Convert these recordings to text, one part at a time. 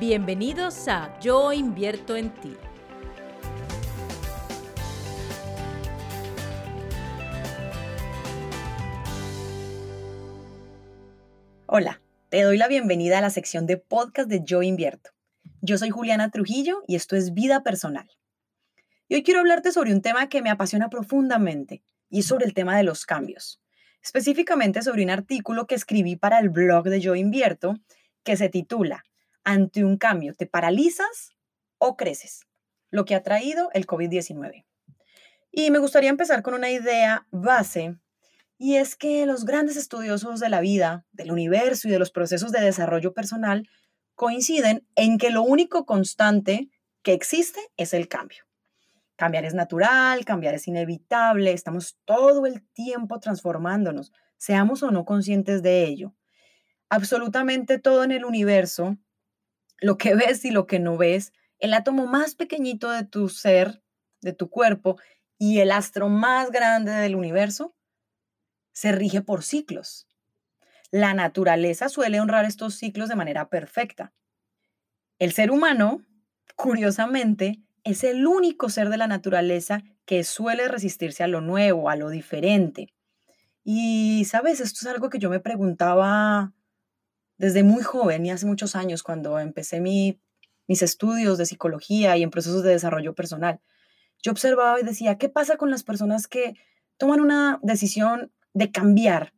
Bienvenidos a Yo invierto en ti. Hola, te doy la bienvenida a la sección de podcast de Yo invierto. Yo soy Juliana Trujillo y esto es Vida Personal. Y hoy quiero hablarte sobre un tema que me apasiona profundamente y es sobre el tema de los cambios. Específicamente sobre un artículo que escribí para el blog de Yo invierto que se titula ante un cambio, ¿te paralizas o creces? Lo que ha traído el COVID-19. Y me gustaría empezar con una idea base, y es que los grandes estudiosos de la vida, del universo y de los procesos de desarrollo personal coinciden en que lo único constante que existe es el cambio. Cambiar es natural, cambiar es inevitable, estamos todo el tiempo transformándonos, seamos o no conscientes de ello. Absolutamente todo en el universo lo que ves y lo que no ves, el átomo más pequeñito de tu ser, de tu cuerpo, y el astro más grande del universo, se rige por ciclos. La naturaleza suele honrar estos ciclos de manera perfecta. El ser humano, curiosamente, es el único ser de la naturaleza que suele resistirse a lo nuevo, a lo diferente. Y, sabes, esto es algo que yo me preguntaba desde muy joven y hace muchos años cuando empecé mis estudios de psicología y en procesos de desarrollo personal, yo observaba y decía, ¿qué pasa con las personas que toman una decisión de cambiar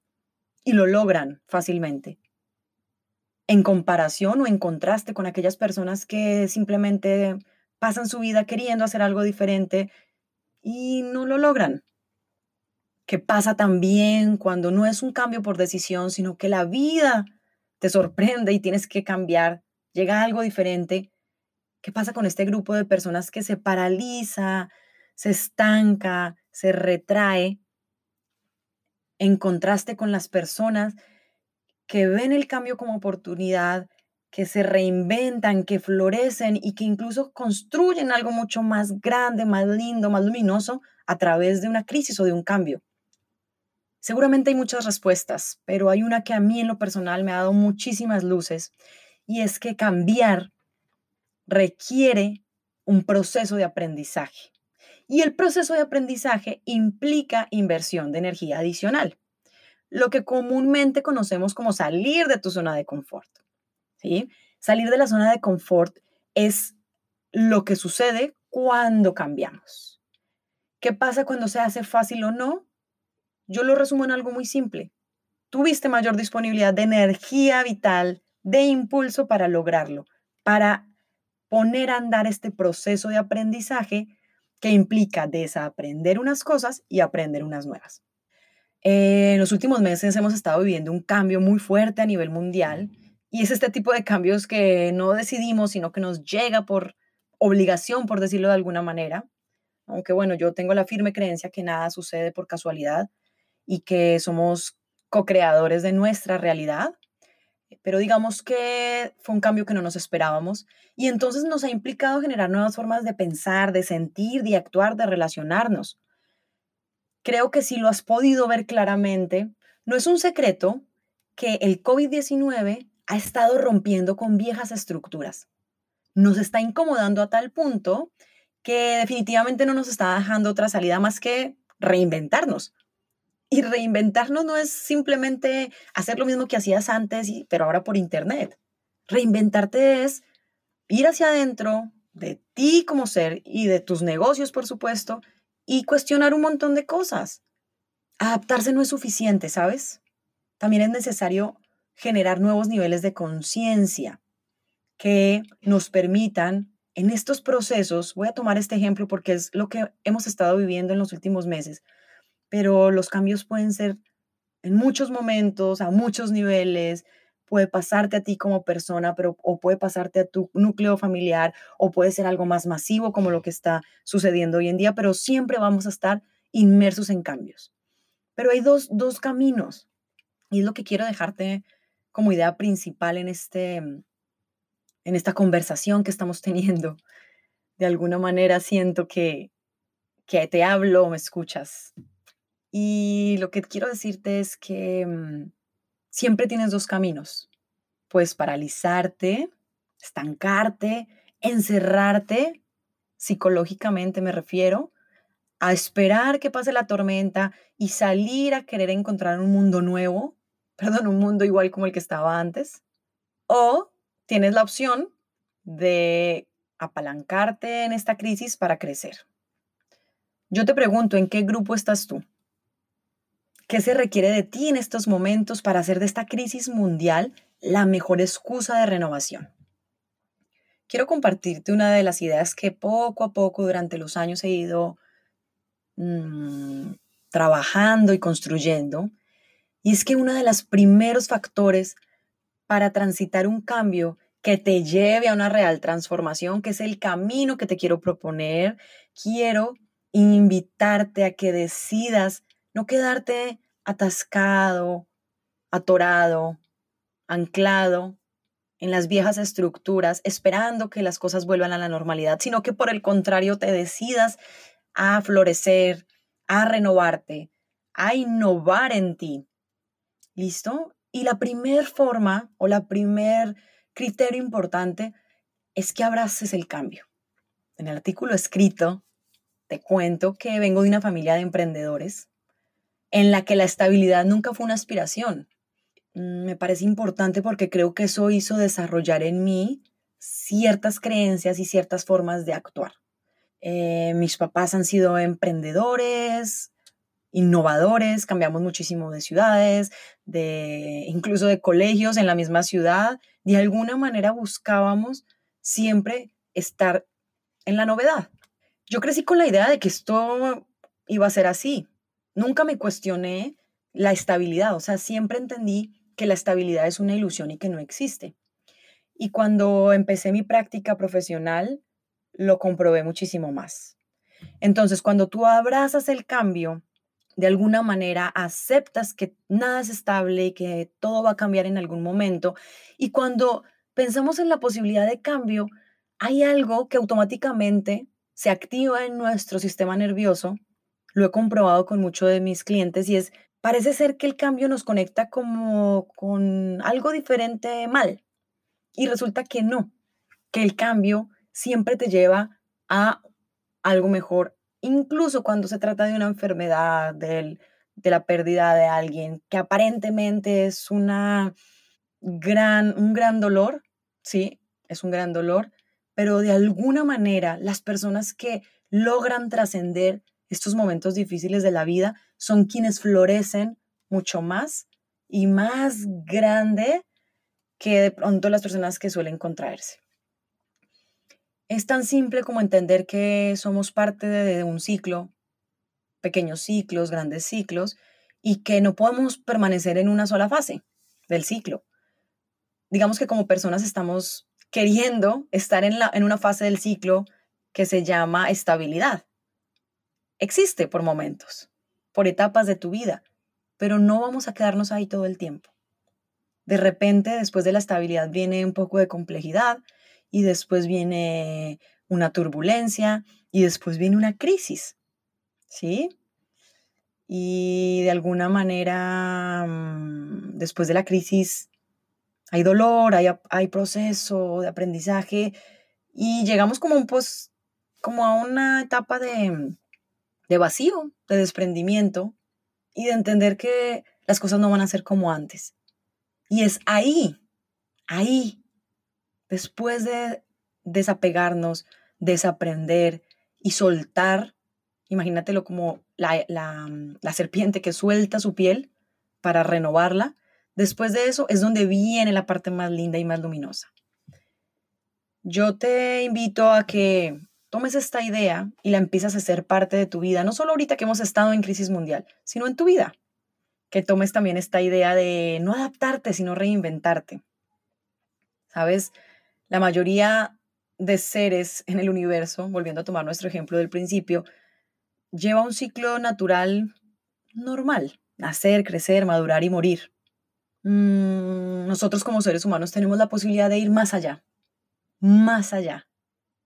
y lo logran fácilmente? En comparación o en contraste con aquellas personas que simplemente pasan su vida queriendo hacer algo diferente y no lo logran. ¿Qué pasa también cuando no es un cambio por decisión, sino que la vida te sorprende y tienes que cambiar, llega algo diferente. ¿Qué pasa con este grupo de personas que se paraliza, se estanca, se retrae? En contraste con las personas que ven el cambio como oportunidad, que se reinventan, que florecen y que incluso construyen algo mucho más grande, más lindo, más luminoso a través de una crisis o de un cambio. Seguramente hay muchas respuestas, pero hay una que a mí en lo personal me ha dado muchísimas luces y es que cambiar requiere un proceso de aprendizaje. Y el proceso de aprendizaje implica inversión de energía adicional, lo que comúnmente conocemos como salir de tu zona de confort. ¿sí? Salir de la zona de confort es lo que sucede cuando cambiamos. ¿Qué pasa cuando se hace fácil o no? Yo lo resumo en algo muy simple. Tuviste mayor disponibilidad de energía vital, de impulso para lograrlo, para poner a andar este proceso de aprendizaje que implica desaprender unas cosas y aprender unas nuevas. en los últimos meses hemos estado viviendo un cambio muy fuerte a nivel mundial y es este tipo de cambios que no decidimos, sino que nos llega por obligación, por decirlo de alguna manera. Aunque bueno, yo tengo la firme creencia que nada sucede por casualidad, y que somos co-creadores de nuestra realidad. Pero digamos que fue un cambio que no nos esperábamos y entonces nos ha implicado generar nuevas formas de pensar, de sentir, de actuar, de relacionarnos. Creo que si lo has podido ver claramente, no es un secreto que el COVID-19 ha estado rompiendo con viejas estructuras. Nos está incomodando a tal punto que definitivamente no nos está dejando otra salida más que reinventarnos. Y reinventarnos no es simplemente hacer lo mismo que hacías antes, pero ahora por internet. Reinventarte es ir hacia adentro de ti como ser y de tus negocios, por supuesto, y cuestionar un montón de cosas. Adaptarse no es suficiente, ¿sabes? También es necesario generar nuevos niveles de conciencia que nos permitan en estos procesos, voy a tomar este ejemplo porque es lo que hemos estado viviendo en los últimos meses, pero los cambios pueden ser en muchos momentos, a muchos niveles, puede pasarte a ti como persona, pero o puede pasarte a tu núcleo familiar, o puede ser algo más masivo como lo que está sucediendo hoy en día, pero siempre vamos a estar inmersos en cambios. Pero hay dos, dos caminos, y es lo que quiero dejarte como idea principal en, este, en esta conversación que estamos teniendo. De alguna manera siento que, que te hablo me escuchas y lo que quiero decirte es que mm, siempre tienes dos caminos. Puedes paralizarte estancarte, encerrarte psicológicamente me refiero, a esperar que pase la tormenta y salir a querer encontrar un mundo nuevo, perdón, un mundo igual como el que estaba antes. O tienes la opción de apalancarte en esta crisis para crecer. Yo te pregunto, ¿en qué grupo estás tú? ¿Qué se requiere de ti en estos momentos para hacer de esta crisis mundial la mejor excusa de renovación? quiero compartirte una de las ideas que poco a poco durante los años he ido mm, trabajando y construyendo. Y es que uno de los primeros factores para transitar un cambio que te lleve a una real transformación, que es el camino que te quiero proponer, quiero invitarte a que decidas no quedarte atascado, atorado, anclado en las viejas estructuras, esperando que las cosas vuelvan a la normalidad, sino que por el contrario te decidas a florecer, a renovarte, a innovar en ti. ¿Listo? Y la primer forma o la primer criterio importante es que abraces el cambio. En el artículo escrito te cuento que vengo de una familia de emprendedores en la que la estabilidad nunca fue una aspiración, Mm, me parece importante porque creo que eso hizo desarrollar en mí ciertas creencias y ciertas formas de actuar. Eh, mis papás han sido emprendedores, innovadores, cambiamos muchísimo de ciudades, de incluso de colegios en la misma ciudad. De alguna manera buscábamos siempre estar en la novedad. Yo crecí con la idea de que esto iba a ser así. Nunca me cuestioné la estabilidad, o sea, siempre entendí que la estabilidad es una ilusión y que no existe. Y cuando empecé mi práctica profesional, lo comprobé muchísimo más. Entonces, cuando tú abrazas el cambio, de alguna manera aceptas que nada es estable y que todo va a cambiar en algún momento. Y cuando pensamos en la posibilidad de cambio, hay algo que automáticamente se activa en nuestro sistema nervioso. Lo he comprobado con muchos de mis clientes y es parece ser que el cambio nos conecta como con algo diferente mal. Y resulta que no, que el cambio siempre te lleva a algo mejor, incluso cuando se trata de una enfermedad, de la pérdida de alguien, que aparentemente es una gran, un gran dolor, sí, es un gran dolor, pero de alguna manera las personas que logran trascender estos momentos difíciles de la vida son quienes florecen mucho más y más grande que de pronto las personas que suelen contraerse. Es tan simple como entender que somos parte de un ciclo, pequeños ciclos, grandes ciclos, y que no podemos permanecer en una sola fase del ciclo. Digamos que como personas estamos queriendo estar en, la, en una fase del ciclo que se llama estabilidad existe por momentos, por etapas de tu vida, pero no vamos a quedarnos ahí todo el tiempo. De repente, después de la estabilidad viene un poco de complejidad y después viene una turbulencia y después viene una crisis, ¿sí? Y de alguna manera, mm, después de la crisis, hay dolor, hay, hay proceso de aprendizaje y llegamos como, un, pues, como a una etapa de, de vacío, de desprendimiento y de entender que las cosas no van a ser como antes. Y es ahí, ahí, después de desapegarnos, desaprender y soltar, imagínatelo como la, la, serpiente que suelta su piel para renovarla, después de eso es donde viene la parte más linda y más luminosa. Yo te invito a que tomes esta idea y la empiezas a hacer parte de tu vida, no solo ahorita que hemos estado en crisis mundial, sino en tu vida. Que tomes también esta idea de no adaptarte, sino reinventarte. Sabes, la mayoría de seres en el universo, volviendo a tomar nuestro ejemplo del principio, lleva un ciclo natural normal, nacer, crecer, madurar y morir. Mm, nosotros como seres humanos tenemos la posibilidad de ir más allá, más allá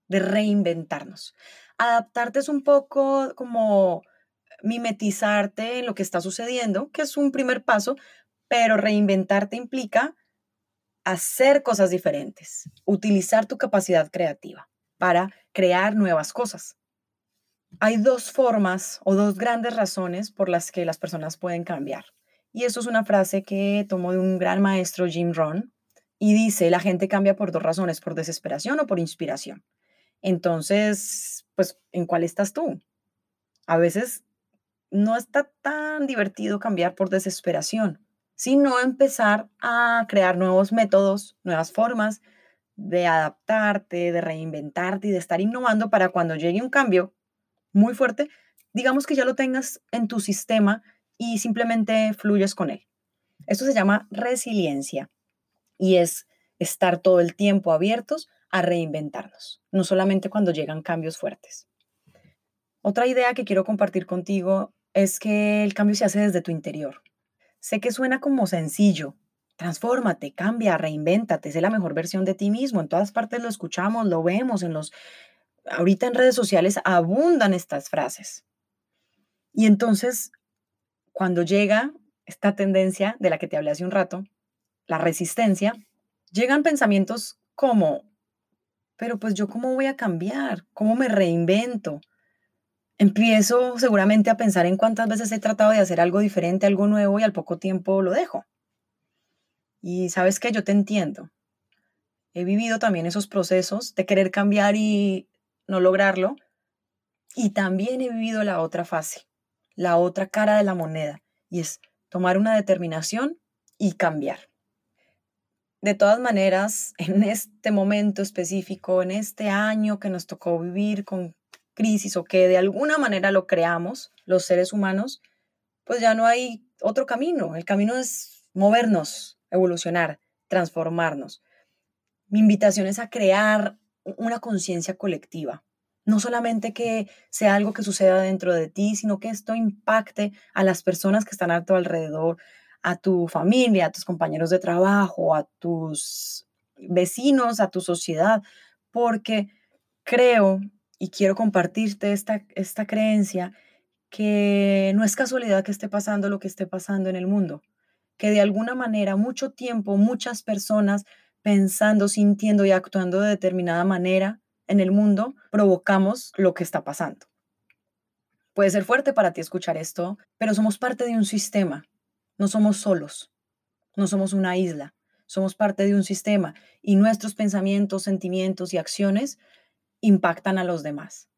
de reinventarnos. Adaptarte es un poco como mimetizarte en lo que está sucediendo, que es un primer paso, pero reinventarte implica hacer cosas diferentes, utilizar tu capacidad creativa para crear nuevas cosas. Hay dos formas o dos grandes razones por las que las personas pueden cambiar. Y eso es una frase que tomó de un gran maestro, Jim Rohn, y dice, la gente cambia por dos razones, por desesperación o por inspiración. Entonces, pues, ¿en cuál estás tú? A veces no está tan divertido cambiar por desesperación, sino empezar a crear nuevos métodos, nuevas formas de adaptarte, de reinventarte y de estar innovando para cuando llegue un cambio muy fuerte, digamos que ya lo tengas en tu sistema y simplemente fluyes con él. Esto se llama resiliencia y es estar todo el tiempo abiertos a reinventarnos, no solamente cuando llegan cambios fuertes. Otra idea que quiero compartir contigo es que el cambio se hace desde tu interior. Sé que suena como sencillo. Transfórmate, cambia, reinvéntate, sé la mejor versión de ti mismo. En todas partes lo escuchamos, lo vemos, en los ahorita en redes sociales abundan estas frases. Y entonces, cuando llega esta tendencia de la que te hablé hace un rato, la resistencia, llegan pensamientos como, pero pues yo cómo voy a cambiar, cómo me reinvento. Empiezo seguramente a pensar en cuántas veces he tratado de hacer algo diferente, algo nuevo y al poco tiempo lo dejo. Y sabes que yo te entiendo. He vivido también esos procesos de querer cambiar y no lograrlo. Y también he vivido la otra fase, la otra cara de la moneda, y es tomar una determinación y cambiar. De todas maneras, en este momento específico, en este año que nos tocó vivir con crisis o que de alguna manera lo creamos los seres humanos, pues ya no hay otro camino. El camino es movernos, evolucionar, transformarnos. Mi invitación es a crear una conciencia colectiva. No solamente que sea algo que suceda dentro de ti, sino que esto impacte a las personas que están a tu alrededor, a tu familia, a tus compañeros de trabajo, a tus vecinos, a tu sociedad, porque creo y quiero compartirte esta, esta creencia que no es casualidad que esté pasando lo que esté pasando en el mundo, que de alguna manera mucho tiempo muchas personas pensando, sintiendo y actuando de determinada manera en el mundo, provocamos lo que está pasando. Puede ser fuerte para ti escuchar esto, pero somos parte de un sistema, no somos solos, no somos una isla, somos parte de un sistema y nuestros pensamientos, sentimientos y acciones impactan a los demás.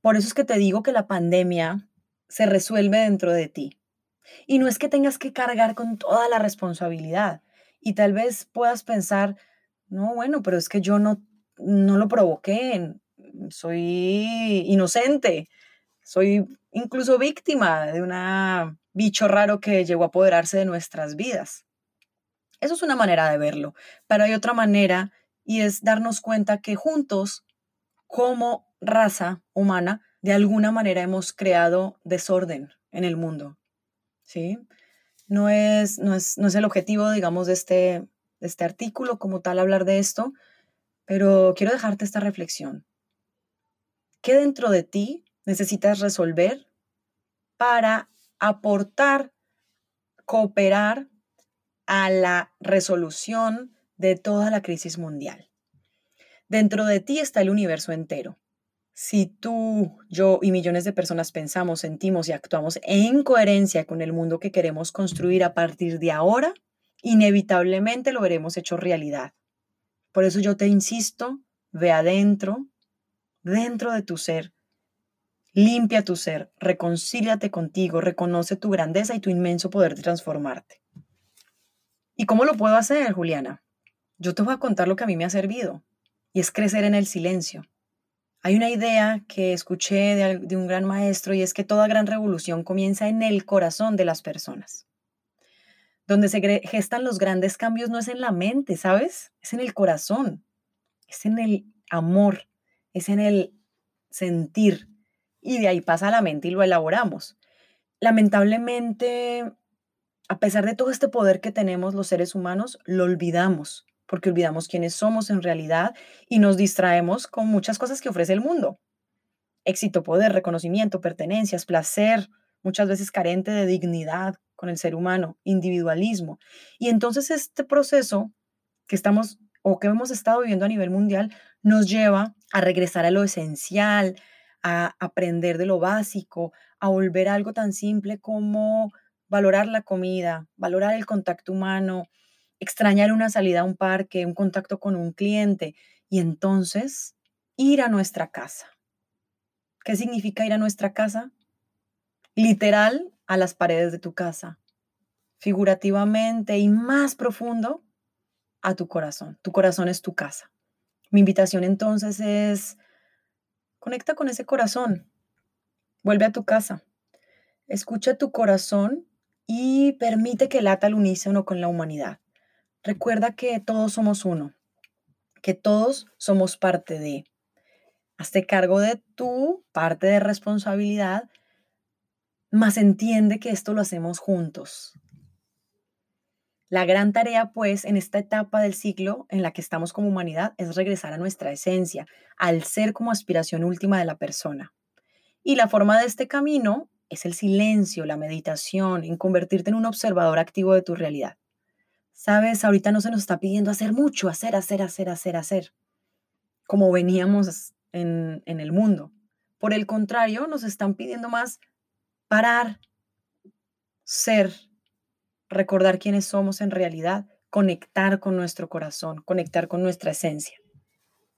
Por eso es que te digo que la pandemia se resuelve dentro de ti. Y no es que tengas que cargar con toda la responsabilidad, y tal vez puedas pensar, no, bueno, pero es que yo no, no lo provoqué, soy inocente, soy incluso víctima de un bicho raro que llegó a apoderarse de nuestras vidas. Eso es una manera de verlo, pero hay otra manera y es darnos cuenta que juntos, como raza humana, de alguna manera hemos creado desorden en el mundo. ¿Sí? No es, no es, no es el objetivo, digamos, de este, de este artículo como tal hablar de esto, pero quiero dejarte esta reflexión. ¿Qué dentro de ti necesitas resolver para aportar, cooperar a la resolución de toda la crisis mundial? Dentro de ti está el universo entero. Si tú, yo y millones de personas pensamos, sentimos y actuamos en coherencia con el mundo que queremos construir a partir de ahora, inevitablemente lo veremos hecho realidad. Por eso yo te insisto, ve adentro, dentro de tu ser, limpia tu ser, reconcíliate contigo, reconoce tu grandeza y tu inmenso poder de transformarte. ¿Y cómo lo puedo hacer, Juliana? Yo te voy a contar lo que a mí me ha servido, y es crecer en el silencio hay una idea que escuché de, un gran maestro y es que toda gran revolución comienza en el corazón de las personas. Donde se gestan los grandes cambios no es en la mente, ¿sabes? Es en el corazón, es en el amor, es en el sentir. Y de ahí pasa a la mente y lo elaboramos. Lamentablemente, a pesar de todo este poder que tenemos los seres humanos, lo olvidamos porque olvidamos quiénes somos en realidad y nos distraemos con muchas cosas que ofrece el mundo. Éxito, poder, reconocimiento, pertenencias, placer, muchas veces carente de dignidad con el ser humano, individualismo. Y entonces este proceso que estamos o que hemos estado viviendo a nivel mundial nos lleva a regresar a lo esencial, a aprender de lo básico, a volver a algo tan simple como valorar la comida, valorar el contacto humano, extrañar una salida a un parque, un contacto con un cliente y entonces ir a nuestra casa. ¿Qué significa ir a nuestra casa? Literal, a las paredes de tu casa. Figurativamente y más profundo, a tu corazón. Tu corazón es tu casa. Mi invitación entonces es, conecta con ese corazón. Vuelve a tu casa. Escucha tu corazón y permite que lata al unísono con la humanidad. Recuerda que todos somos uno, que todos somos parte de. Hazte cargo de tu parte de responsabilidad, más entiende que esto lo hacemos juntos. La gran tarea, pues, en esta etapa del ciclo en la que estamos como humanidad es regresar a nuestra esencia, al ser como aspiración última de la persona. Y la forma de este camino es el silencio, la meditación, en convertirte en un observador activo de tu realidad. Sabes, ahorita no se nos está pidiendo hacer mucho, hacer, hacer, hacer, hacer, hacer, como veníamos en, en el mundo. Por el contrario, nos están pidiendo más parar, ser, recordar quiénes somos en realidad, conectar con nuestro corazón, conectar con nuestra esencia.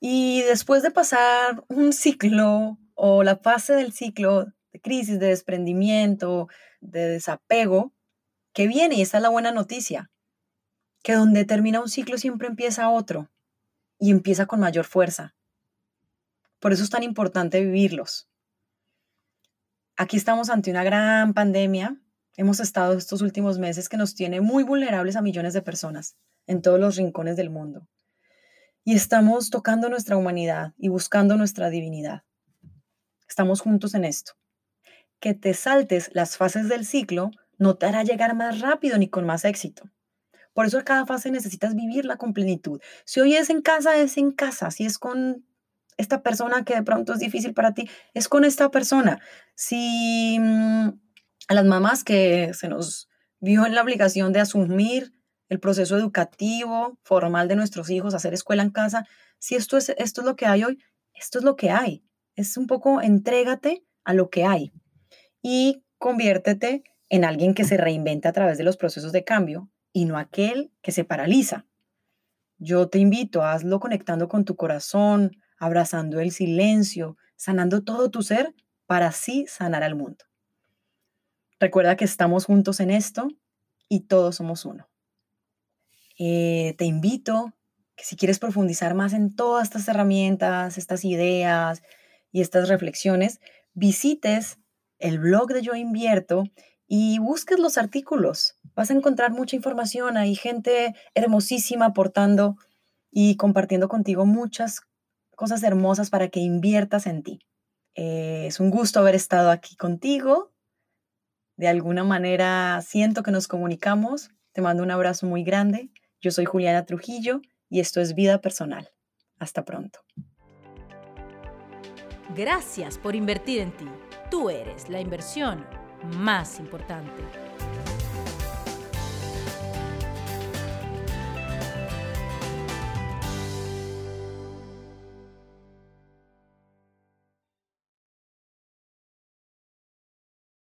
Y después de pasar un ciclo o la fase del ciclo crisis, de desprendimiento, de desapego, que viene, y esa es la buena noticia, que donde termina un ciclo siempre empieza otro y empieza con mayor fuerza. Por eso es tan importante vivirlos. Aquí estamos ante una gran pandemia. Hemos estado estos últimos meses que nos tiene muy vulnerables a millones de personas en todos los rincones del mundo. Y estamos tocando nuestra humanidad y buscando nuestra divinidad. Estamos juntos en esto que te saltes las fases del ciclo no te hará llegar más rápido ni con más éxito. Por eso cada fase necesitas vivirla con plenitud. Si hoy es en casa, es en casa. Si es con esta persona que de pronto es difícil para ti, es con esta persona. Si mm, a las mamás que se nos vio en la obligación de asumir el proceso educativo formal de nuestros hijos, hacer escuela en casa, si esto es, esto es lo que hay hoy, esto es lo que hay. Es un poco entrégate a lo que hay y conviértete en alguien que se reinventa a través de los procesos de cambio y no aquel que se paraliza. Yo te invito, hazlo conectando con tu corazón, abrazando el silencio, sanando todo tu ser para así sanar al mundo. Recuerda que estamos juntos en esto y todos somos uno. Eh, te invito que si quieres profundizar más en todas estas herramientas, estas ideas y estas reflexiones, visites el blog de Yo Invierto y busques los artículos. Vas a encontrar mucha información. Hay gente hermosísima aportando y compartiendo contigo muchas cosas hermosas para que inviertas en ti. Eh, es un gusto haber estado aquí contigo. De alguna manera siento que nos comunicamos. Te mando un abrazo muy grande. Yo soy Juliana Trujillo y esto es Vida Personal. Hasta pronto. Gracias por invertir en ti. Tú eres la inversión más importante.